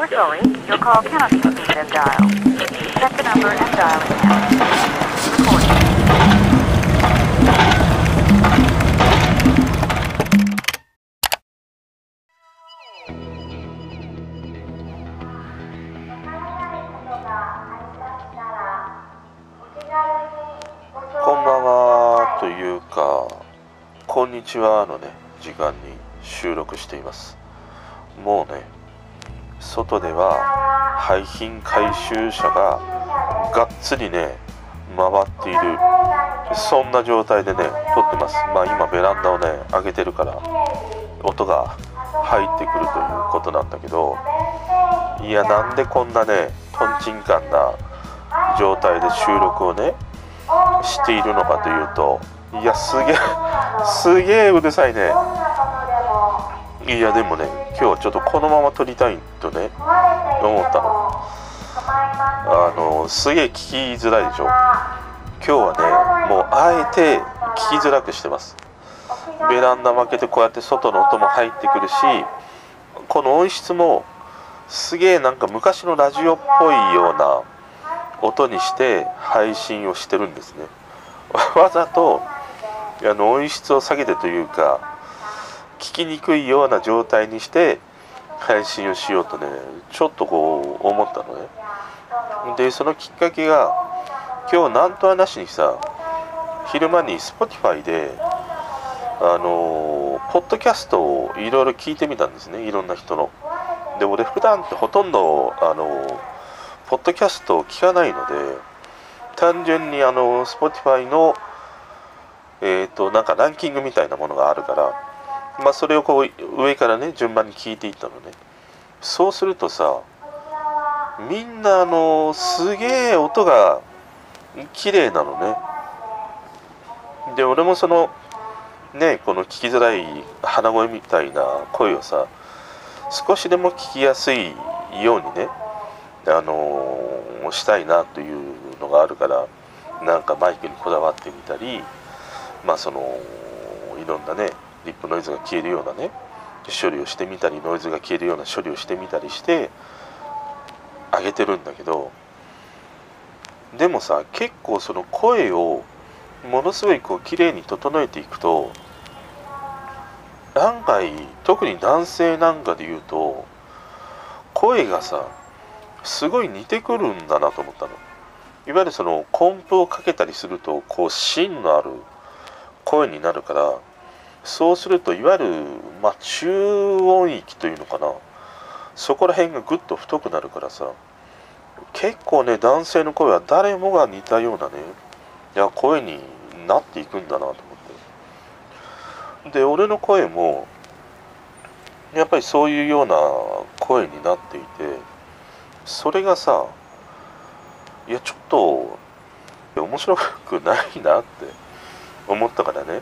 We're sorry, your call cannot be received as dialed. Check the number and dial it now. Recording. こんにちはのね、時間に収録しています。もうね、外では廃品回収車ががっつりね、回っている、そんな状態でね、撮ってます。まあ今ベランダをね、開けてるから、音が入ってくるということなんだけど、いや、なんでこんなね、とんちんかんな状態で収録をね、しているのかというといやすげえすげえうるさいねいやでもね今日はちょっとこのまま撮りたいとね思った。のあのすげえ聞きづらいでしょ。今日はねもうあえて聞きづらくしてます。ベランダ負けてこうやって外の音も入ってくるしこの音質もすげえなんか昔のラジオっぽいような音にして配信をしてるんですね。わざとあの音質を下げてというか聞きにくいような状態にして配信をしようとねちょっとこう思ったのね。でそのきっかけが今日なんとはなしにさ昼間に Spotify であのポッドキャストをいろいろ聞いてみたんですね。いろんな人の。で俺普段ってほとんどあのポッドキャストを聞かないので単純にあの Spotify のえっ、となんかランキングみたいなものがあるからまあそれをこう上からね順番に聞いていったのね。そうするとさみんなあのすげえ音が綺麗なのね。で俺もそのねこの聞きづらい鼻声みたいな声をさ少しでも聞きやすいようにねあのーしたいなというのがあるからなんかマイクにこだわってみたりまあそのいろんなねリップノイズが消えるようなね処理をしてみたりノイズが消えるような処理をしてみたりしてあげてるんだけどでもさ結構その声をものすごいこう綺麗に整えていくと案外特に男性なんかで言うと声がさすごい似てくるんだなと思ったの。いわゆるそのコンプをかけたりするとこう芯のある声になるからそうするといわゆる、まあ、中音域というのかな。そこら辺がぐっと太くなるからさ。結構ね男性の声は誰もが似たようなねいや声になっていくんだなと思って。で俺の声もやっぱりそういうような声になっていてそれがさいやちょっと面白くないなって思ったからね。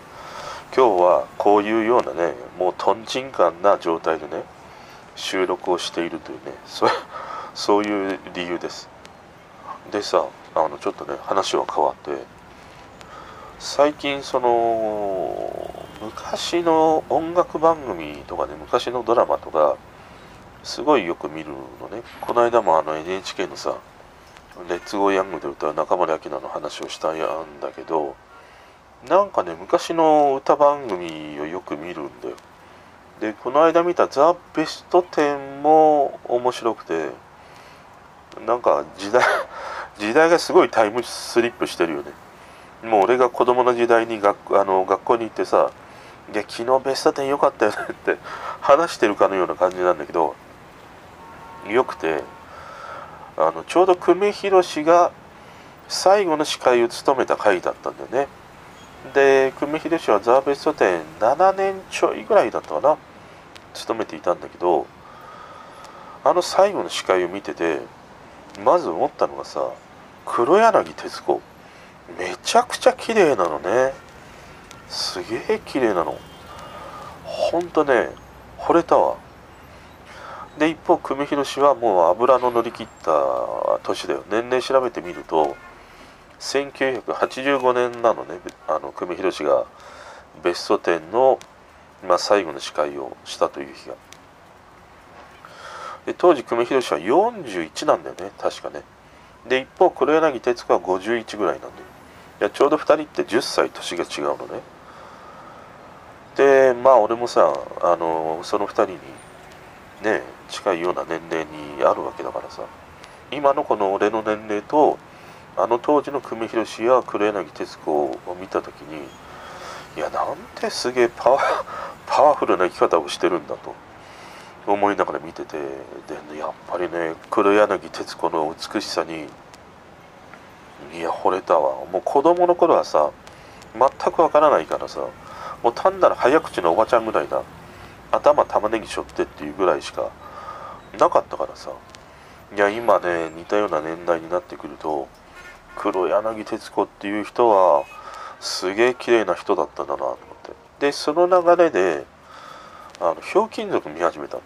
今日はこういうようなねもうとんちんかんな状態でね収録をしているというねそ そういう理由です。でさあのちょっとね話は変わって最近その昔の音楽番組とかね昔のドラマとかすごいよく見るのね。この間もあの NHK のさ「レッツゴーヤング」で歌う中森明菜の話をしたんだけどなんかね昔の歌番組をよく見るんだよ。でこの間見た「ザ・ベスト10」も面白くてなんか時代 時代がすごいタイムスリップしてるよね。もう俺が子供の時代に学あの学校に行ってさ「いや昨日ベスト10良かったよね」って話してるかのような感じなんだけどよくてあのちょうど久米宏が最後の司会を務めた回だったんだよね。で久米宏はザ・ベスト10 7年ちょいぐらいだったかな務めていたんだけどあの最後の司会を見ててまず思ったのがさ黒柳徹子めちゃくちゃ綺麗なのね。すげえ綺麗なの。ほんとね惚れたわ。で一方久米宏はもう油の乗り切った年だよ。年齢調べてみると1985年なのねあの久米宏がベスト10の、まあ、最後の司会をしたという日が。で当時久米宏は41なんだよね確かね。で一方黒柳徹子は51ぐらいなんでいやちょうど2人って10歳年が違うのね。でまあ俺もさあのその2人にね近いような年齢にあるわけだからさ。今のこの俺の年齢とあの当時の久米宏や黒柳徹子を見た時にいやなんてすげえ パワフルな生き方をしてるんだと思いながら見ててでやっぱりね黒柳徹子の美しさにいや惚れたわ。もう子供の頃はさ全くわからないからさもう単なる早口のおばちゃんぐらいだ。頭玉ねぎしょってっていうぐらいしかなかったからさ。いや今ね似たような年代になってくると黒柳徹子っていう人はすげえ綺麗な人だったんだなと思って。でその流れであのひょうきん族見始めた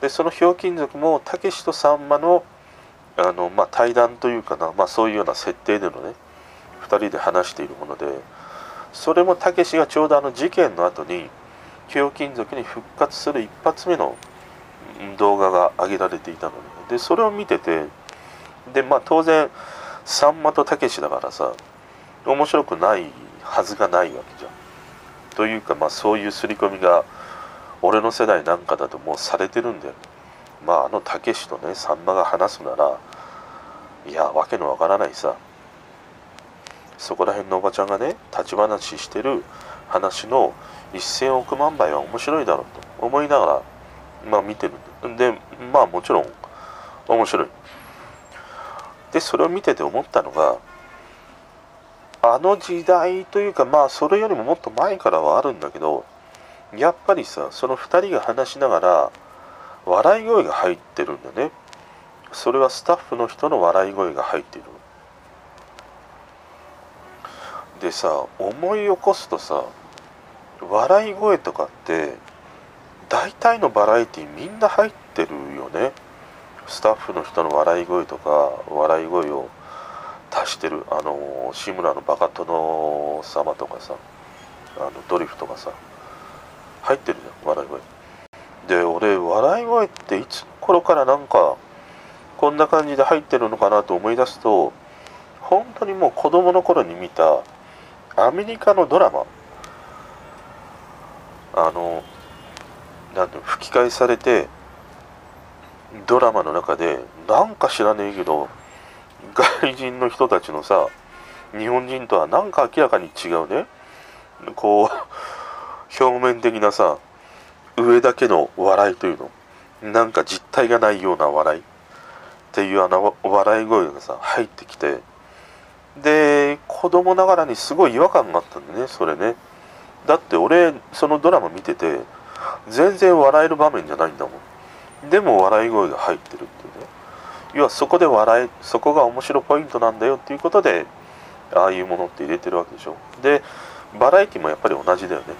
でそのひょうきん族もたけしとさんまのあの、まあ、対談というかな、まあ、そういうような設定でのね2人で話しているものでそれもたけしがちょうどあの事件の後にひょうきん族に復活する一発目の動画が上げられていたのね。でそれを見ててでまあ当然さんまとたけしだからさ面白くないはずがないわけじゃん。というかまあそういう刷り込みが俺の世代なんかだともうされてるんだよ。まああのたけしとねさんまが話すならいやわけのわからないさそこら辺のおばちゃんがね立ち話してる話の1,000億万倍は面白いだろうと思いながらまあ見てるんででまあもちろん面白い。でそれを見てて思ったのがあの時代というかまあそれよりももっと前からはあるんだけどやっぱりさその2人が話しながら笑い声が入ってるんだね。それはスタッフの人の笑い声が入ってる。でさ思い起こすとさ笑い声とかって大体のバラエティみんな入ってるよね。スタッフの人の笑い声とか笑い声を足してるあの志村のバカ殿様とかさあのドリフとかさ入ってるじゃん笑い声。で俺笑い声っていつ頃からなんかこんな感じで入ってるのかなと思い出すと本当にもう子供の頃に見たアメリカのドラマ。あのなんて吹き替えされてドラマの中でなんか知らねえけど外人の人たちのさ日本人とはなんか明らかに違うね。こう表面的なさ上だけの笑いというの。なんか実体がないような笑い。っていうあの笑い声がさ入ってきて。で子供ながらにすごい違和感があったんだねそれね。だって俺そのドラマ見てて全然笑える場面じゃないんだもん。でも笑い声が入ってるっていうね。要はそこで笑いそこが面白ポイントなんだよっていうことでああいうものって入れてるわけでしょ。でバラエティもやっぱり同じだよね。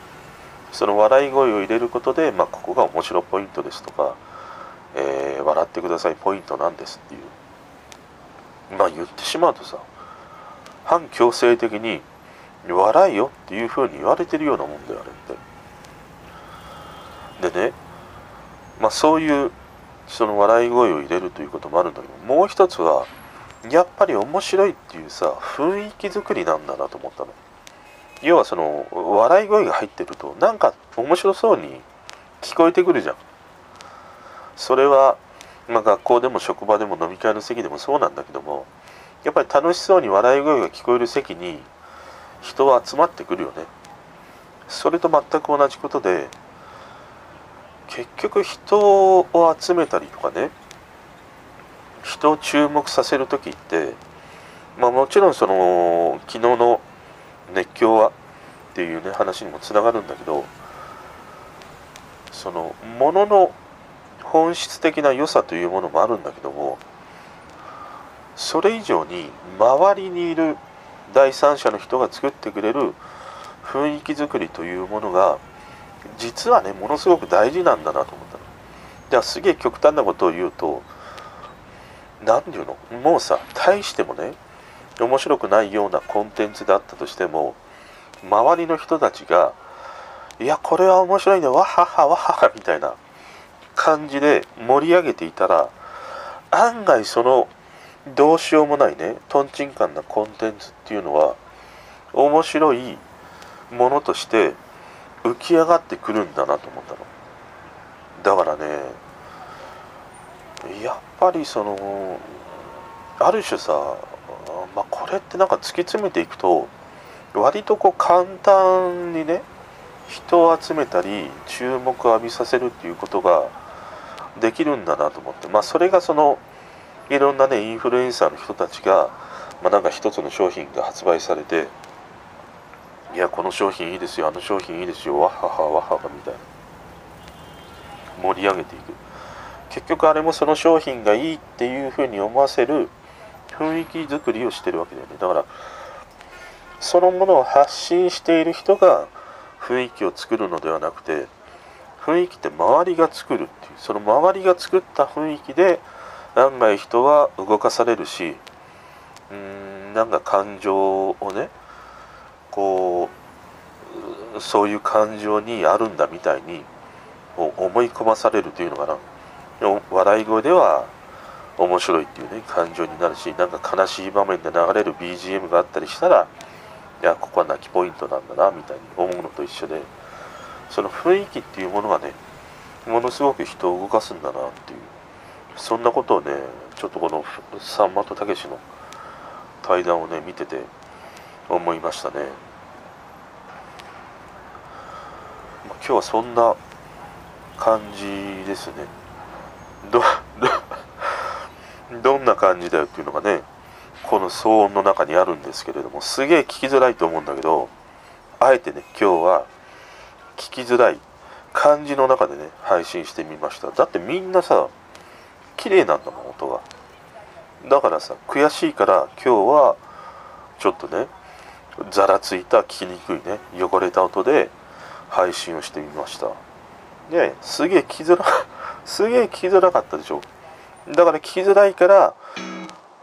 その笑い声を入れることで、まあ、ここが面白ポイントですとか、えー、笑ってくださいポイントなんですっていう。まあ言ってしまうとさ反強制的に笑いよっていうふうに言われてるようなもんだよあれって。でねまあそういうその笑い声を入れるということもあるんだけどもう一つはやっぱり面白いっていうさ雰囲気作りなんだなと思ったの。要はその笑い声が入ってるとなんか面白そうに聞こえてくるじゃん。それは、まあ、学校でも職場でも飲み会の席でもそうなんだけどもやっぱり楽しそうに笑い声が聞こえる席に人は集まってくるよね。それと全く同じことで結局人を集めたりとかね人を注目させる時ってまあもちろんその昨日の熱狂はっていうね話にもつながるんだけどそのものの本質的な良さというものもあるんだけどもそれ以上に周りにいる第三者の人が作ってくれる雰囲気作りというものが実はねものすごく大事なんだなと思ったの。じゃあすげえ極端なことを言うと何て言うの？もうさ大してもね面白くないようなコンテンツだったとしても周りの人たちが「いやこれは面白いねわははわはは」みたいな感じで盛り上げていたら案外そのどうしようもないねとんちんかんなコンテンツっていうのは面白いものとして浮き上がってくるんだなと思ったの。だからねやっぱりそのある種さ、まあ、これってなんか突き詰めていくと割とこう簡単にね人を集めたり注目を浴びさせるっていうことができるんだなと思って。まあそれがそのいろんなねインフルエンサーの人たちが、まあ、なんか一つの商品が発売されていやこの商品いいですよあの商品いいですよわははわははみたいな。盛り上げていく。結局あれもその商品がいいっていうふうに思わせる雰囲気作りをしてるわけだよね。だからそのものを発信している人が雰囲気を作るのではなくて雰囲気って周りが作るっていうその周りが作った雰囲気で案外人は動かされるしうーんなんか感情をねこうそういう感情にあるんだみたいに思い込まされるというのかな。笑い声では面白いっていうね感情になるしなんか悲しい場面で流れる BGM があったりしたらいやここは泣きポイントなんだなみたいに思うのと一緒でその雰囲気っていうものがねものすごく人を動かすんだなっていうそんなことをねちょっとこのさんまとたけしの対談をね見てて思いましたね、今日はそんな感じですね。どどんな感じだよっていうのがねこの騒音の中にあるんですけれどもすげえ聞きづらいと思うんだけどあえてね今日は聞きづらい感じの中でね配信してみました。だってみんなさ綺麗なんだもん音が。だからさ悔しいから今日はちょっとねざらついた聞きにくいね汚れた音で配信をしてみました。ですげえ聞きづら すげえ聞きづらかったでしょ。だから聞きづらいから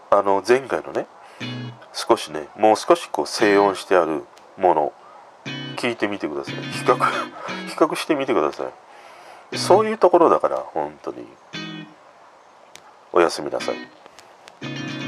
あの前回のね少しねもう少しこう静音してあるもの聞いてみてください。比較 比較してみてください。そういうところだから本当に。おやすみなさい。